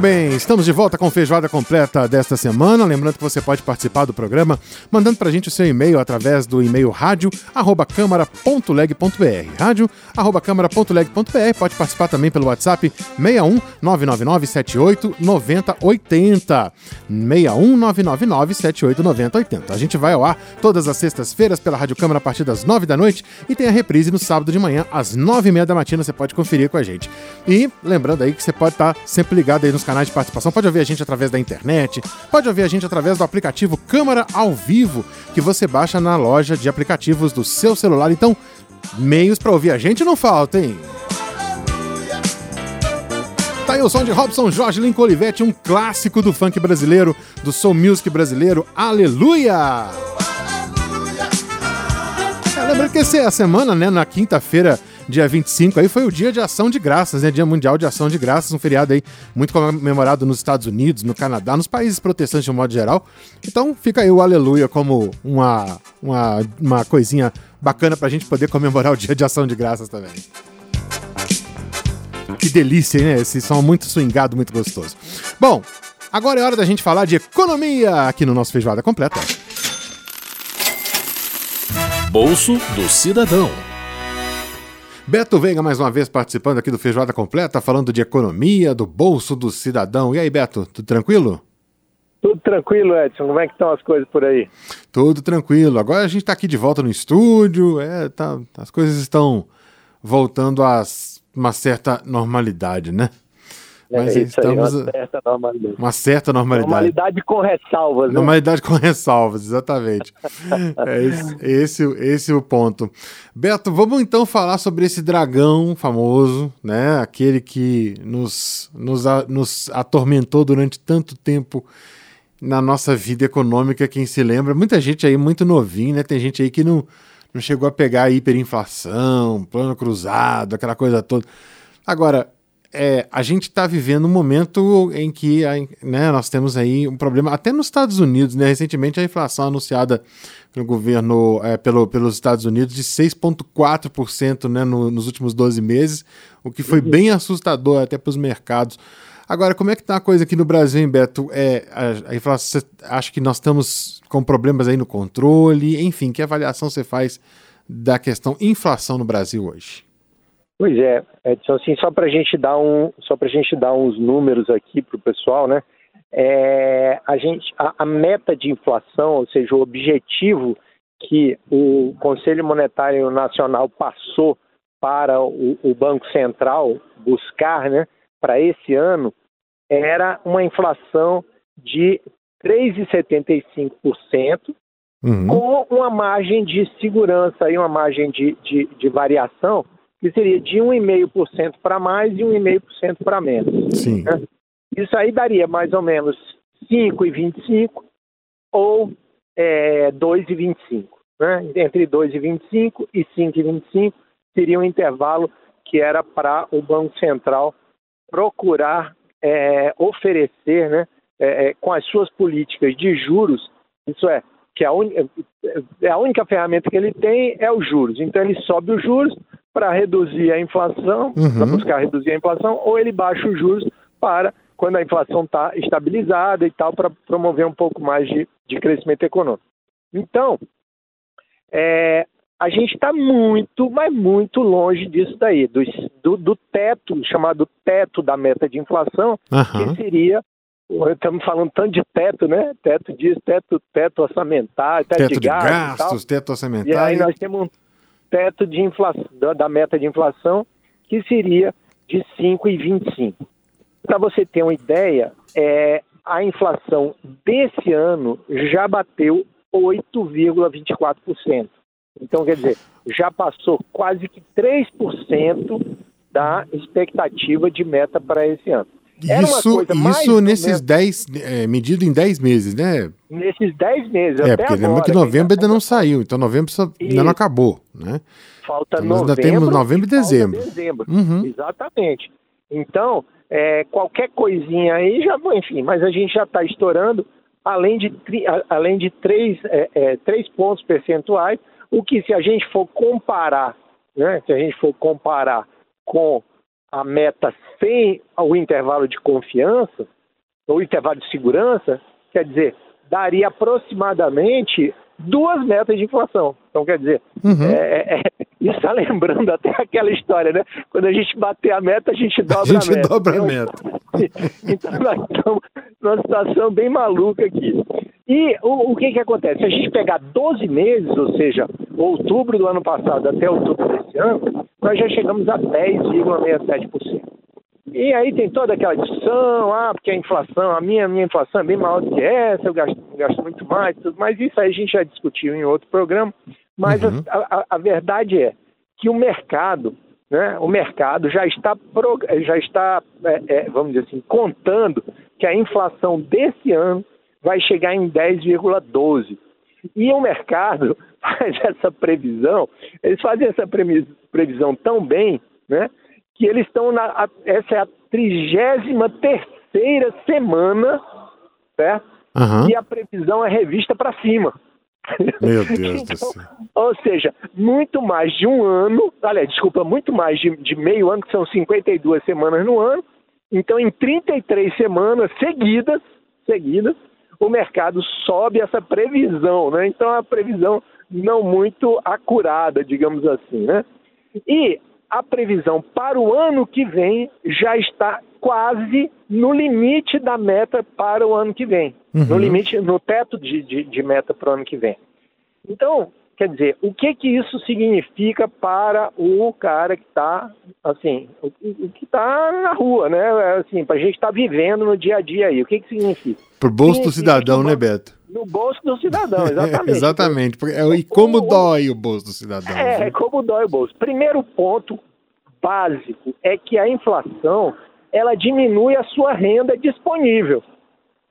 Muito bem, estamos de volta com feijoada completa desta semana. Lembrando que você pode participar do programa mandando pra gente o seu e-mail através do e-mail rádio@câmara.leg.br. rádio@câmara.leg.br. Pode participar também pelo WhatsApp 61 999 78 90 80. 61 999 78 90 80. A gente vai ao ar todas as sextas-feiras pela Rádio Câmara a partir das 9 da noite e tem a reprise no sábado de manhã às 9 e meia da matina. Você pode conferir com a gente. E lembrando aí que você pode estar sempre ligado aí nos canais de participação. Pode ouvir a gente através da internet, pode ouvir a gente através do aplicativo Câmara ao Vivo, que você baixa na loja de aplicativos do seu celular. Então, meios para ouvir a gente não faltam, hein? Tá aí o som de Robson Jorge Lincoln Olivetti, um clássico do funk brasileiro, do soul music brasileiro. Aleluia! É, lembrando que essa é semana, né? Na quinta-feira dia 25, aí foi o dia de ação de graças, né? Dia Mundial de Ação de Graças, um feriado aí muito comemorado nos Estados Unidos, no Canadá, nos países protestantes de um modo geral. Então fica aí o aleluia como uma, uma, uma coisinha bacana pra gente poder comemorar o dia de ação de graças também. Que delícia, né? Esse som muito swingado, muito gostoso. Bom, agora é hora da gente falar de economia aqui no nosso Feijoada Completa. Bolso do Cidadão. Beto Veiga mais uma vez participando aqui do Feijoada Completa, falando de economia, do bolso do cidadão. E aí, Beto, tudo tranquilo? Tudo tranquilo, Edson. Como é que estão as coisas por aí? Tudo tranquilo. Agora a gente está aqui de volta no estúdio, é, tá, as coisas estão voltando a uma certa normalidade, né? Mas é estamos aí, uma certa normalidade. Uma certa normalidade. Normalidade com ressalvas. Né? Normalidade com ressalvas, exatamente. é esse, esse, esse é o ponto. Beto, vamos então falar sobre esse dragão famoso, né? Aquele que nos, nos, nos atormentou durante tanto tempo na nossa vida econômica, quem se lembra. Muita gente aí muito novinho, né? Tem gente aí que não, não chegou a pegar a hiperinflação, plano cruzado, aquela coisa toda. Agora, é, a gente está vivendo um momento em que né, nós temos aí um problema, até nos Estados Unidos, né? Recentemente a inflação anunciada pelo governo, é, pelo, pelos Estados Unidos, de 6,4% né, no, nos últimos 12 meses, o que foi uhum. bem assustador até para os mercados. Agora, como é que está a coisa aqui no Brasil, hein, Beto? É, a, a inflação, você acha que nós estamos com problemas aí no controle? Enfim, que avaliação você faz da questão inflação no Brasil hoje? Pois é, Edson, assim, só para a gente dar um, só para gente dar uns números aqui para o pessoal, né? É, a gente, a, a, meta de inflação, ou seja, o objetivo que o Conselho Monetário Nacional passou para o, o Banco Central buscar, né, para esse ano, era uma inflação de 3,75%, uhum. com uma margem de segurança e uma margem de, de, de variação que seria de 1,5% para mais e 1,5% para menos. Sim. Né? Isso aí daria mais ou menos 5,25 ou é, 2,25. Né? Entre 2,25 e 5,25 seria um intervalo que era para o Banco Central procurar é, oferecer, né, é, é com as suas políticas de juros, isso é, que a, un... É, a única ferramenta que ele tem é os juros. Então ele sobe os juros, para reduzir a inflação, uhum. para buscar reduzir a inflação, ou ele baixa os juros para quando a inflação está estabilizada e tal, para promover um pouco mais de, de crescimento econômico. Então, é, a gente está muito, mas muito longe disso daí, do, do, do, teto, chamado teto da meta de inflação, uhum. que seria estamos falando tanto de teto, né? Teto disso, teto, teto orçamentário, teto, teto de, de gastos, teto orçamentário. E aí nós temos um teto de inflação, da meta de inflação, que seria de 5,25. Para você ter uma ideia, é, a inflação desse ano já bateu 8,24%. Então, quer dizer, já passou quase que 3% da expectativa de meta para esse ano. Isso, isso nesses 10, é, medido em 10 meses, né? Nesses 10 meses, É, porque lembra que novembro ainda não saiu, então novembro só, ainda não acabou, né? Falta então, novembro. Nós ainda temos novembro e dezembro. dezembro. Uhum. Exatamente. Então, é, qualquer coisinha aí já, enfim, mas a gente já está estourando além de, além de três, é, é, três pontos percentuais, o que se a gente for comparar, né, se a gente for comparar com a meta sem o intervalo de confiança, ou intervalo de segurança, quer dizer, daria aproximadamente duas metas de inflação. Então, quer dizer, uhum. é, é, isso está lembrando até aquela história, né? Quando a gente bater a meta, a gente dobra a, gente a meta. Dobra a meta. Então, nós estamos numa situação bem maluca aqui. E o, o, que, que acontece? Se a gente pegar 12 meses, ou seja, outubro do ano passado até outubro desse ano, nós já chegamos a 10,67%. E aí tem toda aquela discussão, ah, porque a inflação, a minha, minha inflação é bem maior do que essa, eu gasto, gasto muito mais, tudo, mas isso aí a gente já discutiu em outro programa. Mas uhum. a, a, a, verdade é que o mercado, né, o mercado já está, já está é, é, vamos dizer assim, contando que a inflação desse ano vai chegar em 10,12. E o mercado faz essa previsão, eles fazem essa previsão tão bem, né? que eles estão na. Essa é a trigésima terceira semana, certo? Uhum. E a previsão é revista para cima. Meu Deus então, do céu. Ou seja, muito mais de um ano, aliás, desculpa, muito mais de, de meio ano, que são 52 semanas no ano. Então, em 33 semanas seguidas, seguidas, o mercado sobe essa previsão, né? Então, é uma previsão não muito acurada, digamos assim, né? E a previsão para o ano que vem já está quase no limite da meta para o ano que vem, uhum. no limite, no teto de, de, de meta para o ano que vem. Então, quer dizer, o que que isso significa para o cara que está, assim, o, o que está na rua, né? Assim, para a gente estar tá vivendo no dia a dia aí, o que que significa? Para o bolso do cidadão, né, Beto? No bolso do cidadão, exatamente. exatamente. E como dói o bolso do cidadão? É, viu? como dói o bolso. Primeiro ponto básico é que a inflação ela diminui a sua renda disponível.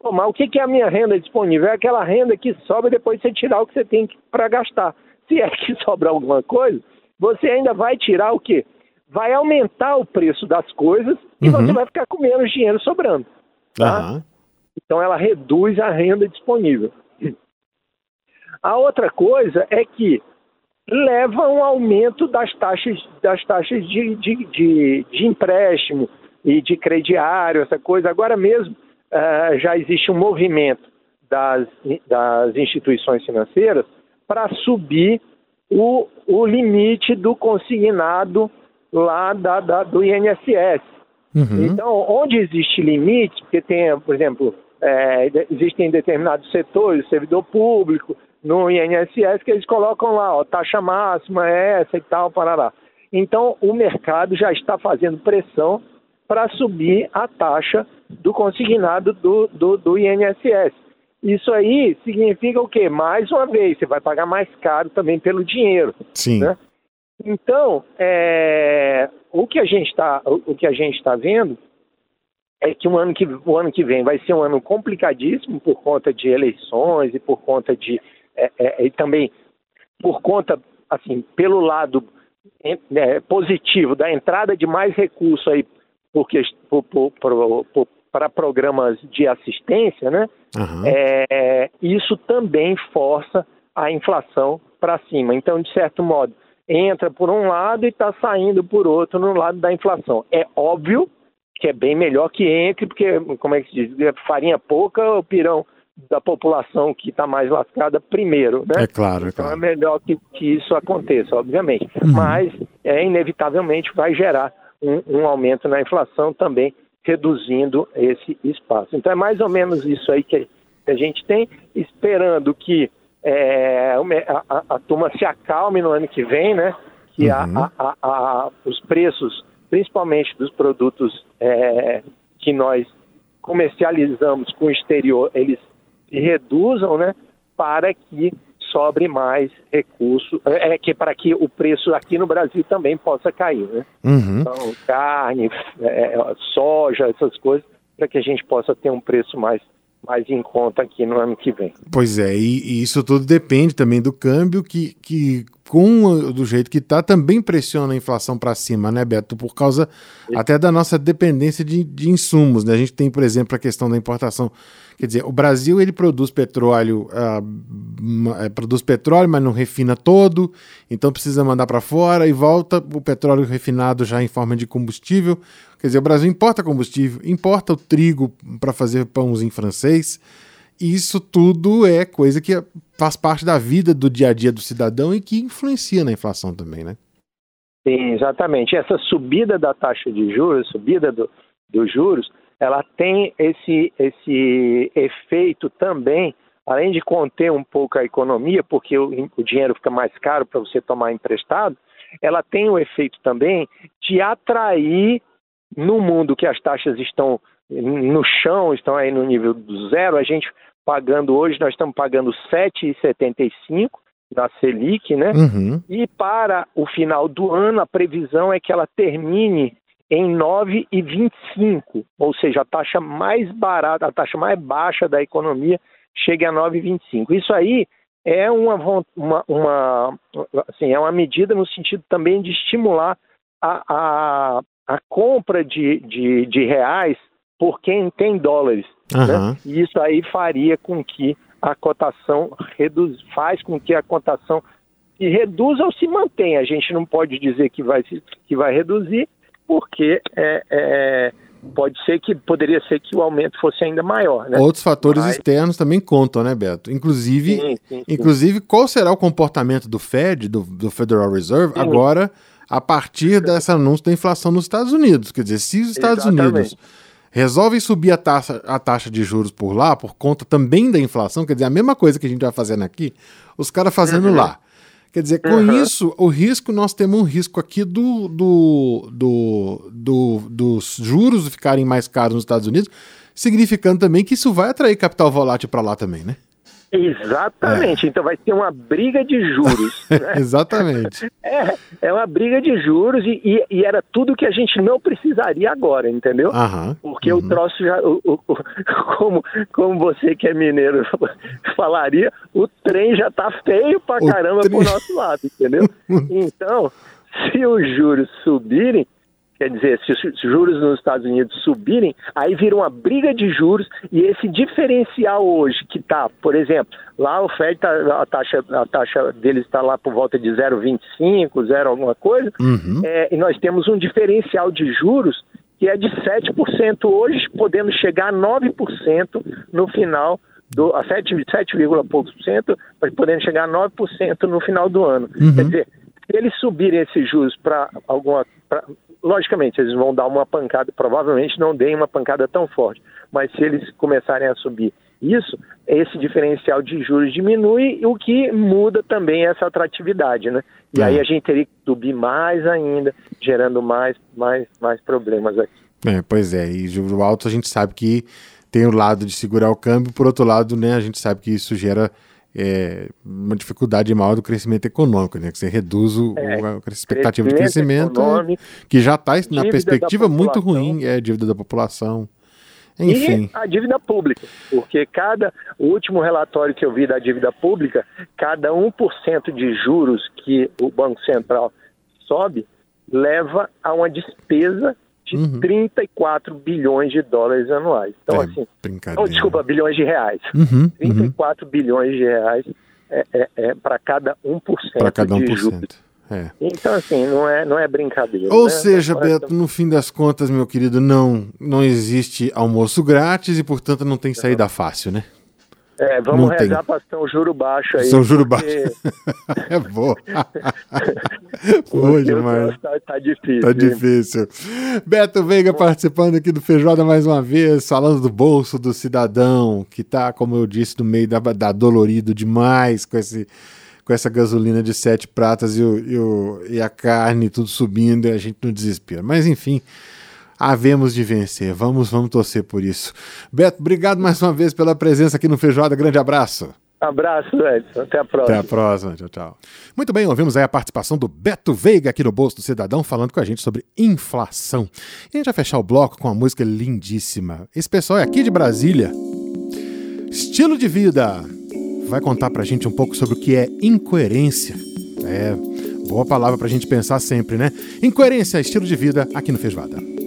Pô, mas o que é a minha renda disponível? É aquela renda que sobra depois de você tirar o que você tem para gastar. Se é que sobra alguma coisa, você ainda vai tirar o quê? Vai aumentar o preço das coisas e uhum. você vai ficar com menos dinheiro sobrando. Tá? Uhum. Então ela reduz a renda disponível. A outra coisa é que leva a um aumento das taxas, das taxas de, de, de, de empréstimo e de crediário, essa coisa. Agora mesmo uh, já existe um movimento das, das instituições financeiras para subir o, o limite do consignado lá da, da do INSS. Uhum. Então, onde existe limite, porque tem, por exemplo, é, existem determinados setores, servidor público, no INSS, que eles colocam lá, ó, taxa máxima é essa e tal, parará. Então, o mercado já está fazendo pressão para subir a taxa do consignado do, do, do, INSS. Isso aí significa o quê? Mais uma vez, você vai pagar mais caro também pelo dinheiro. Sim. Né? Então, é, o que a gente está, o que a gente está vendo é que, um ano que o ano que vem vai ser um ano complicadíssimo por conta de eleições e por conta de é, é, e também por conta, assim, pelo lado é, positivo da entrada de mais recursos aí porque para programas de assistência, né? Uhum. É, isso também força a inflação para cima. Então, de certo modo, entra por um lado e está saindo por outro no lado da inflação. É óbvio que é bem melhor que entre, porque, como é que se diz, farinha pouca, o pirão da população que está mais lascada primeiro, né? É claro, é então claro. é melhor que, que isso aconteça, obviamente. Uhum. Mas é, inevitavelmente vai gerar um, um, aumento na inflação também, reduzindo esse espaço. Então é mais ou menos isso aí que a gente tem, esperando que é, a, a, a, turma se acalme no ano que vem, né? Que uhum. a, os preços, principalmente dos produtos é, que nós comercializamos com o exterior, eles se reduzam, né, para que sobre mais recurso, é, é, que para que o preço aqui no Brasil também possa cair, né? Uhum. Então, carne, é, soja, essas coisas, para que a gente possa ter um preço mais mais em conta aqui no ano que vem. Pois é, e, e, isso tudo depende também do câmbio que, que com do jeito que está, também pressiona a inflação para cima, né, Beto? Por causa até da nossa dependência de, de insumos. Né? A gente tem, por exemplo, a questão da importação. Quer dizer, o Brasil ele produz petróleo, uh, produz petróleo, mas não refina todo, então precisa mandar para fora e volta o petróleo refinado já em forma de combustível. Quer dizer, o Brasil importa combustível, importa o trigo para fazer pãozinho francês isso tudo é coisa que faz parte da vida do dia a dia do cidadão e que influencia na inflação também, né? Sim, exatamente. Essa subida da taxa de juros, subida do, dos juros, ela tem esse, esse efeito também, além de conter um pouco a economia, porque o, o dinheiro fica mais caro para você tomar emprestado, ela tem o efeito também de atrair no mundo que as taxas estão no chão, estão aí no nível do zero, a gente pagando hoje, nós estamos pagando 7,75 da Selic, né? Uhum. E para o final do ano, a previsão é que ela termine em 9,25, ou seja, a taxa mais barata, a taxa mais baixa da economia chegue a 9,25. Isso aí é uma, uma, uma, assim, é uma medida no sentido também de estimular a, a, a compra de, de, de reais por quem tem dólares. Uhum. Né? E isso aí faria com que a cotação reduz, faz com que a cotação se reduza ou se mantenha. A gente não pode dizer que vai, que vai reduzir, porque é, é, pode ser que poderia ser que o aumento fosse ainda maior. Né? Outros fatores Mas... externos também contam, né, Beto? Inclusive, sim, sim, sim. inclusive qual será o comportamento do Fed, do, do Federal Reserve, agora a partir desse anúncio da inflação nos Estados Unidos? Quer dizer, se os Estados Exatamente. Unidos resolvem subir a taxa, a taxa de juros por lá, por conta também da inflação, quer dizer, a mesma coisa que a gente vai fazendo aqui, os caras fazendo uhum. lá. Quer dizer, com uhum. isso, o risco, nós temos um risco aqui do, do, do, do, dos juros ficarem mais caros nos Estados Unidos, significando também que isso vai atrair capital volátil para lá também, né? Exatamente. É. Então vai ser uma briga de juros. Né? Exatamente. É, é uma briga de juros e, e, e, era tudo que a gente não precisaria agora, entendeu? Aham, Porque uhum. o troço já, o, o, como, como você que é mineiro falaria, o trem já tá feio pra o caramba trem... pro nosso lado, entendeu? então, se os juros subirem, Quer dizer, se os juros nos Estados Unidos subirem, aí vira uma briga de juros e esse diferencial hoje que está, por exemplo, lá o Fed tá, a taxa a taxa deles está lá por volta de 0,25, 0 alguma coisa, uhum. é, e nós temos um diferencial de juros que é de 7% hoje, podendo chegar a 9% no final do a 7, 7, poucos por cento, mas podendo chegar a 9% no final do ano. Uhum. Quer dizer, se eles subirem esses juros para alguma pra, logicamente, eles vão dar uma pancada, provavelmente não deem uma pancada tão forte, mas se eles começarem a subir isso, esse diferencial de juros diminui, o que muda também essa atratividade, né? E é. aí a gente teria que subir mais ainda, gerando mais, mais, mais problemas aqui. É, pois é, e juro alto a gente sabe que tem o lado de segurar o câmbio, por outro lado, né, a gente sabe que isso gera é, uma dificuldade maior do crescimento econômico, né? Que você reduz o, é, a expectativa de crescimento, que já está na perspectiva muito ruim, é a dívida da população. Enfim. E a dívida pública, porque cada o último relatório que eu vi da dívida pública, cada 1% de juros que o Banco Central sobe leva a uma despesa de uhum. 34 bilhões de dólares anuais. Então, é, assim. Oh, desculpa, bilhões de reais. Uhum, 34 uhum. bilhões de reais é, é, é para cada 1% para cada 1%. de juros. É. Então, assim, não é, não é brincadeira. Ou né? seja, Beto, no fim das contas, meu querido, não, não existe almoço grátis e, portanto, não tem saída fácil, né? É, vamos não rezar para um juro baixo aí. São juro porque... baixo. é boa. boa demais. Tá, tá, difícil. Tá difícil. Beto Veiga participando aqui do Feijoada mais uma vez, falando do bolso do cidadão, que tá, como eu disse, no meio da, da dolorido demais com esse com essa gasolina de sete pratas e, o, e, o, e a carne tudo subindo e a gente no desespero. Mas enfim, havemos de vencer. Vamos, vamos torcer por isso. Beto, obrigado mais uma vez pela presença aqui no Feijoada. Grande abraço. Abraço, Edson. Até a próxima. Até a próxima. Tchau, tchau. Muito bem, ouvimos aí a participação do Beto Veiga aqui no Bolso do Cidadão, falando com a gente sobre inflação. E a gente vai fechar o bloco com uma música lindíssima. Esse pessoal é aqui de Brasília. Estilo de vida. Vai contar pra gente um pouco sobre o que é incoerência. É, boa palavra pra gente pensar sempre, né? Incoerência, estilo de vida aqui no Feijoada.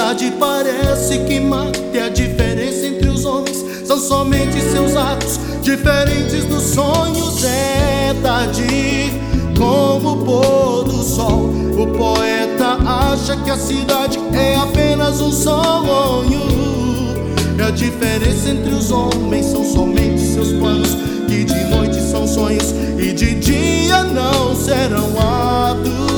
A cidade parece que mata a diferença entre os homens. São somente seus atos diferentes dos sonhos. É tarde como o pôr do sol. O poeta acha que a cidade é apenas um sonho. E a diferença entre os homens são somente seus planos. Que de noite são sonhos e de dia não serão atos.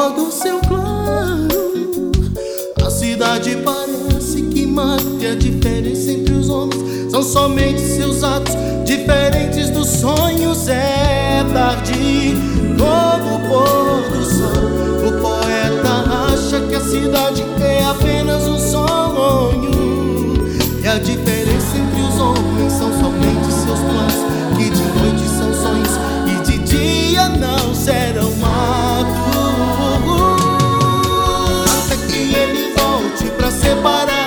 Todo o seu claro a cidade parece que mate a diferença entre os homens são somente seus atos diferentes dos sonhos. É tarde como o pôr do sol. O poeta acha que a cidade para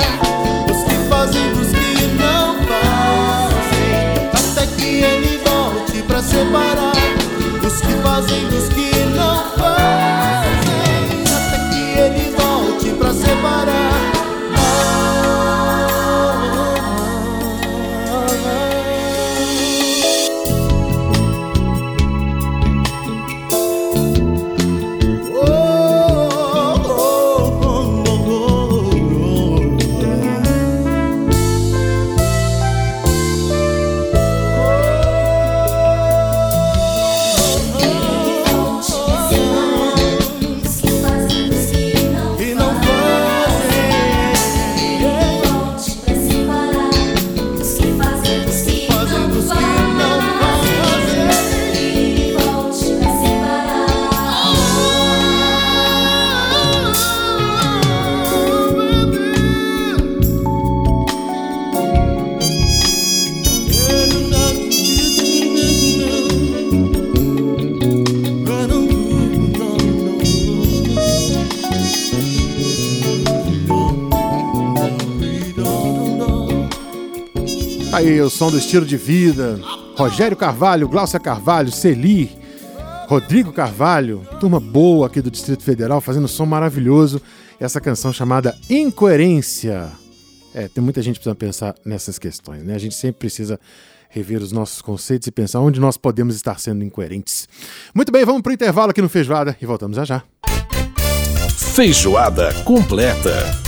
aí o som do estilo de vida. Rogério Carvalho, Glaucia Carvalho, Celi, Rodrigo Carvalho, turma boa aqui do Distrito Federal, fazendo um som maravilhoso. Essa canção chamada Incoerência. É, tem muita gente precisando pensar nessas questões, né? A gente sempre precisa rever os nossos conceitos e pensar onde nós podemos estar sendo incoerentes. Muito bem, vamos para o intervalo aqui no Feijoada e voltamos já já. Feijoada completa.